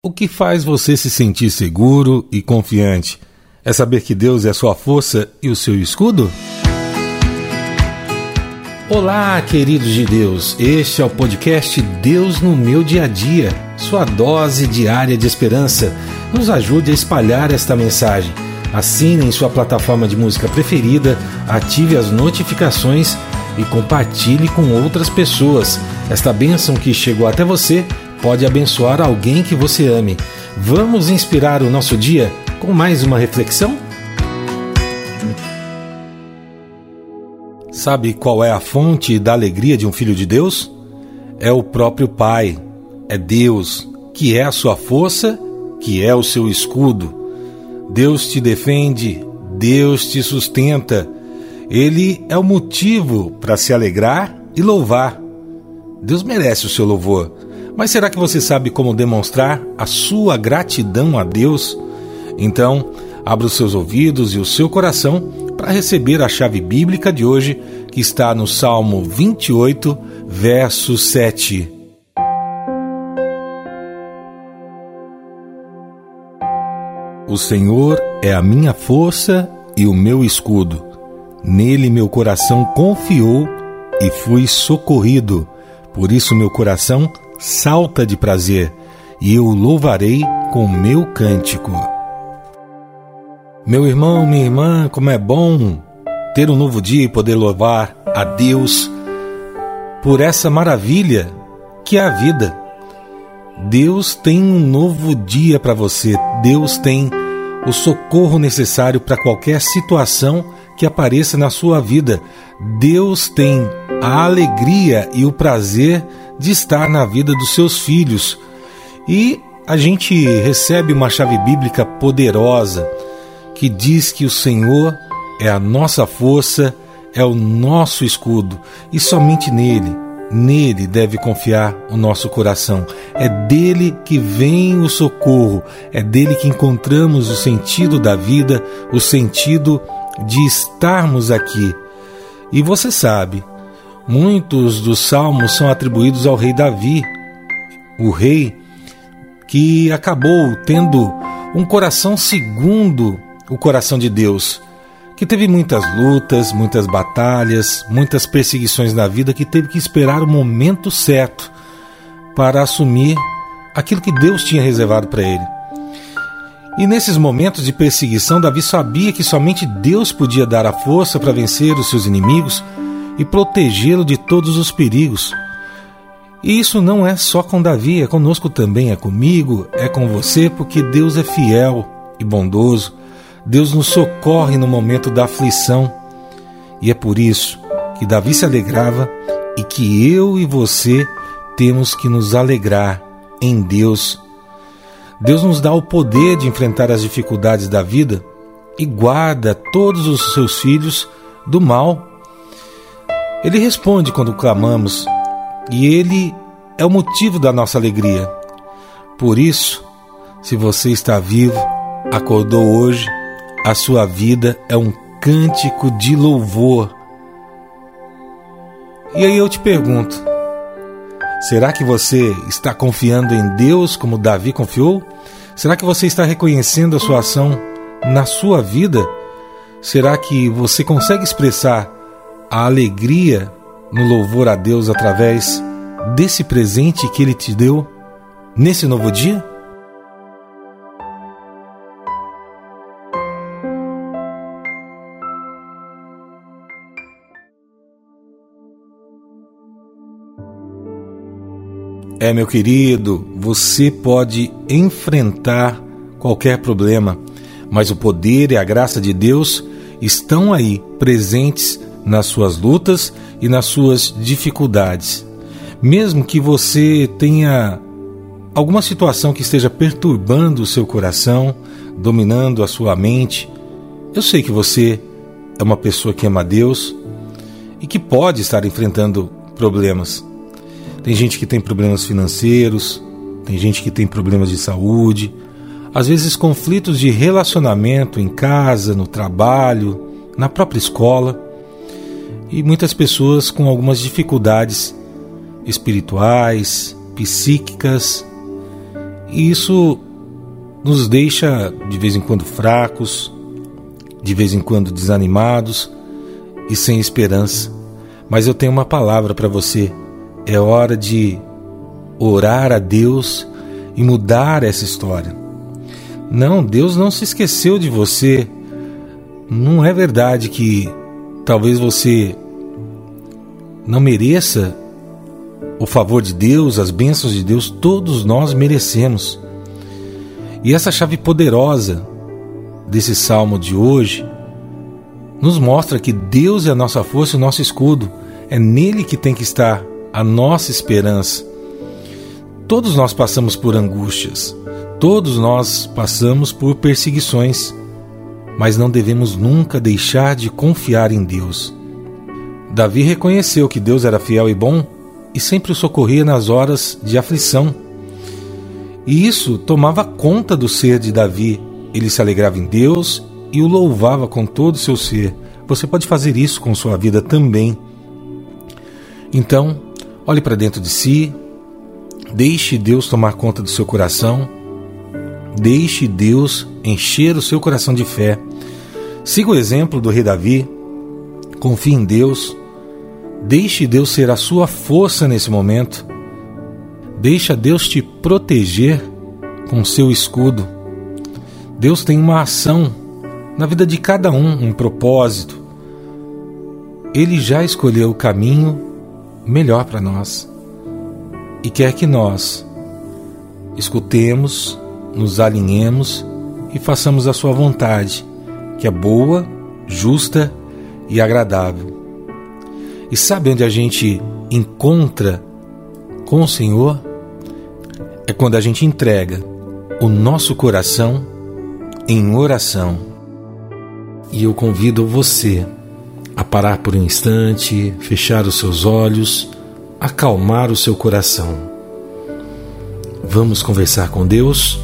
O que faz você se sentir seguro e confiante? É saber que Deus é sua força e o seu escudo? Olá, queridos de Deus. Este é o podcast Deus no meu dia a dia, sua dose diária de esperança. Nos ajude a espalhar esta mensagem. Assine em sua plataforma de música preferida, ative as notificações e compartilhe com outras pessoas. Esta bênção que chegou até você pode abençoar alguém que você ame. Vamos inspirar o nosso dia com mais uma reflexão? Sabe qual é a fonte da alegria de um filho de Deus? É o próprio Pai, é Deus, que é a sua força, que é o seu escudo. Deus te defende, Deus te sustenta. Ele é o motivo para se alegrar e louvar. Deus merece o seu louvor. Mas será que você sabe como demonstrar a sua gratidão a Deus? Então, abra os seus ouvidos e o seu coração para receber a chave bíblica de hoje, que está no Salmo 28, verso 7. O Senhor é a minha força e o meu escudo. Nele meu coração confiou e fui socorrido. Por isso meu coração salta de prazer, e eu louvarei com meu cântico. Meu irmão, minha irmã, como é bom ter um novo dia e poder louvar a Deus por essa maravilha que é a vida. Deus tem um novo dia para você, Deus tem o socorro necessário para qualquer situação que apareça na sua vida. Deus tem a alegria e o prazer de estar na vida dos seus filhos. E a gente recebe uma chave bíblica poderosa que diz que o Senhor é a nossa força, é o nosso escudo e somente nele, nele deve confiar o nosso coração. É dele que vem o socorro, é dele que encontramos o sentido da vida, o sentido de estarmos aqui. E você sabe, Muitos dos salmos são atribuídos ao rei Davi, o rei que acabou tendo um coração segundo o coração de Deus, que teve muitas lutas, muitas batalhas, muitas perseguições na vida, que teve que esperar o momento certo para assumir aquilo que Deus tinha reservado para ele. E nesses momentos de perseguição, Davi sabia que somente Deus podia dar a força para vencer os seus inimigos e protegê-lo de todos os perigos. E isso não é só com Davi, é conosco também, é comigo, é com você, porque Deus é fiel e bondoso. Deus nos socorre no momento da aflição. E é por isso que Davi se alegrava e que eu e você temos que nos alegrar em Deus. Deus nos dá o poder de enfrentar as dificuldades da vida e guarda todos os seus filhos do mal ele responde quando clamamos e ele é o motivo da nossa alegria. Por isso, se você está vivo, acordou hoje, a sua vida é um cântico de louvor. E aí eu te pergunto: será que você está confiando em Deus como Davi confiou? Será que você está reconhecendo a sua ação na sua vida? Será que você consegue expressar a alegria no louvor a Deus através desse presente que Ele te deu nesse novo dia? É, meu querido, você pode enfrentar qualquer problema, mas o poder e a graça de Deus estão aí presentes nas suas lutas e nas suas dificuldades. Mesmo que você tenha alguma situação que esteja perturbando o seu coração, dominando a sua mente, eu sei que você é uma pessoa que ama Deus e que pode estar enfrentando problemas. Tem gente que tem problemas financeiros, tem gente que tem problemas de saúde, às vezes conflitos de relacionamento em casa, no trabalho, na própria escola e muitas pessoas com algumas dificuldades espirituais, psíquicas. E isso nos deixa de vez em quando fracos, de vez em quando desanimados e sem esperança. Mas eu tenho uma palavra para você. É hora de orar a Deus e mudar essa história. Não, Deus não se esqueceu de você. Não é verdade que talvez você não mereça o favor de Deus, as bênçãos de Deus, todos nós merecemos. E essa chave poderosa desse salmo de hoje nos mostra que Deus é a nossa força e o nosso escudo. É nele que tem que estar a nossa esperança. Todos nós passamos por angústias, todos nós passamos por perseguições, mas não devemos nunca deixar de confiar em Deus. Davi reconheceu que Deus era fiel e bom e sempre o socorria nas horas de aflição. E isso tomava conta do ser de Davi. Ele se alegrava em Deus e o louvava com todo o seu ser. Você pode fazer isso com sua vida também. Então, olhe para dentro de si, deixe Deus tomar conta do seu coração, deixe Deus encher o seu coração de fé. Siga o exemplo do rei Davi, confie em Deus, deixe Deus ser a sua força nesse momento, deixa Deus te proteger com seu escudo. Deus tem uma ação na vida de cada um, um propósito. Ele já escolheu o caminho melhor para nós e quer que nós escutemos, nos alinhemos e façamos a sua vontade, que é boa, justa e agradável. E sabe onde a gente encontra com o Senhor? É quando a gente entrega o nosso coração em oração. E eu convido você a parar por um instante, fechar os seus olhos, acalmar o seu coração. Vamos conversar com Deus?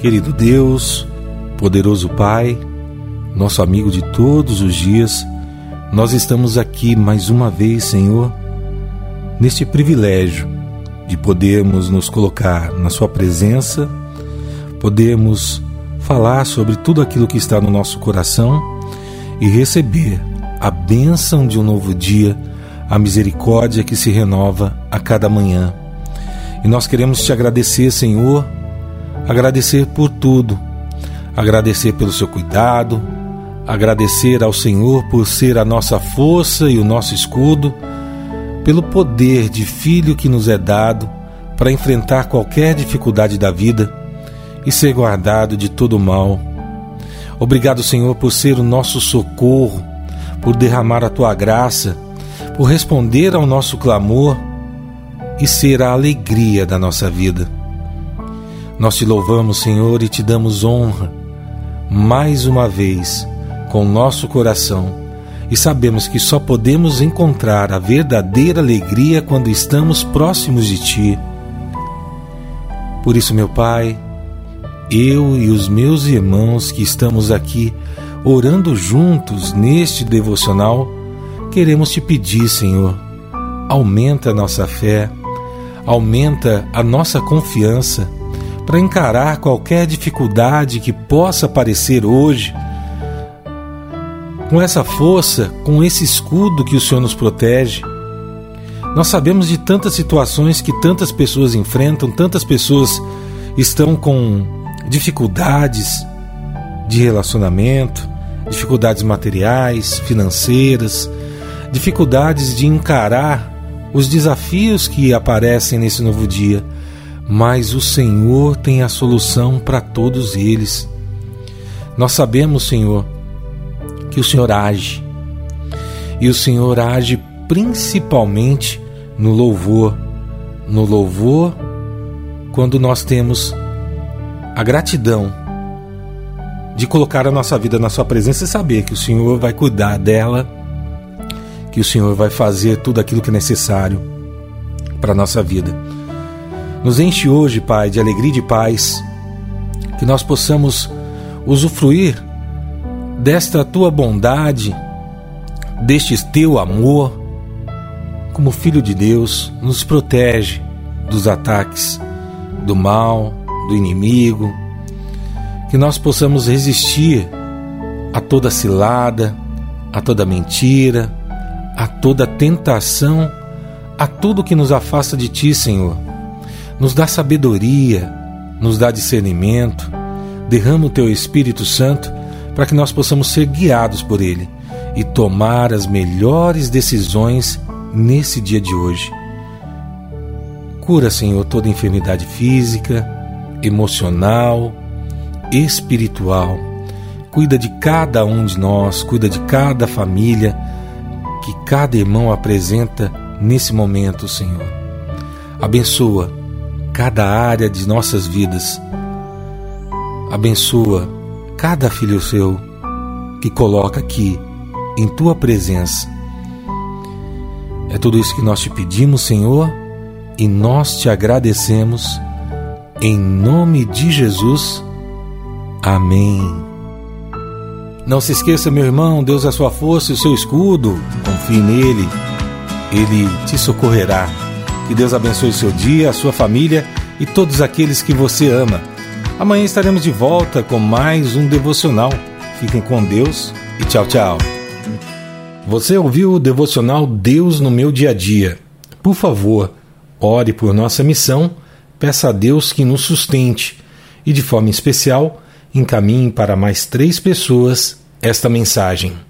Querido Deus, poderoso Pai, nosso amigo de todos os dias, nós estamos aqui mais uma vez, Senhor, neste privilégio de podermos nos colocar na Sua presença, podermos falar sobre tudo aquilo que está no nosso coração e receber a bênção de um novo dia, a misericórdia que se renova a cada manhã. E nós queremos te agradecer, Senhor, agradecer por tudo, agradecer pelo seu cuidado, agradecer ao Senhor por ser a nossa força e o nosso escudo pelo poder de filho que nos é dado para enfrentar qualquer dificuldade da vida e ser guardado de todo mal. Obrigado, Senhor, por ser o nosso socorro, por derramar a tua graça, por responder ao nosso clamor e ser a alegria da nossa vida. Nós te louvamos, Senhor, e te damos honra mais uma vez com nosso coração e sabemos que só podemos encontrar a verdadeira alegria quando estamos próximos de Ti. Por isso, meu Pai, eu e os meus irmãos que estamos aqui orando juntos neste devocional, queremos te pedir, Senhor, aumenta a nossa fé, aumenta a nossa confiança para encarar qualquer dificuldade que possa aparecer hoje com essa força, com esse escudo que o Senhor nos protege. Nós sabemos de tantas situações que tantas pessoas enfrentam, tantas pessoas estão com dificuldades de relacionamento, dificuldades materiais, financeiras, dificuldades de encarar os desafios que aparecem nesse novo dia, mas o Senhor tem a solução para todos eles. Nós sabemos, Senhor, que o Senhor age. E o Senhor age principalmente no louvor. No louvor, quando nós temos a gratidão de colocar a nossa vida na Sua presença e saber que o Senhor vai cuidar dela, que o Senhor vai fazer tudo aquilo que é necessário para a nossa vida. Nos enche hoje, Pai, de alegria e de paz, que nós possamos usufruir desta tua bondade, deste teu amor, como filho de Deus, nos protege dos ataques do mal, do inimigo, que nós possamos resistir a toda cilada, a toda mentira, a toda tentação, a tudo que nos afasta de Ti, Senhor. Nos dá sabedoria, nos dá discernimento, derrama o Teu Espírito Santo para que nós possamos ser guiados por Ele e tomar as melhores decisões nesse dia de hoje. Cura, Senhor, toda enfermidade física, emocional, espiritual. Cuida de cada um de nós, cuida de cada família que cada irmão apresenta nesse momento, Senhor. Abençoa cada área de nossas vidas. Abençoa cada filho seu que coloca aqui em tua presença. É tudo isso que nós te pedimos, Senhor, e nós te agradecemos. Em nome de Jesus. Amém. Não se esqueça, meu irmão, Deus é a sua força e o seu escudo. Confie nele, ele te socorrerá. Que Deus abençoe o seu dia, a sua família e todos aqueles que você ama. Amanhã estaremos de volta com mais um devocional. Fiquem com Deus e tchau, tchau. Você ouviu o devocional Deus no meu dia a dia? Por favor, ore por nossa missão, peça a Deus que nos sustente e, de forma especial, encaminhe para mais três pessoas esta mensagem.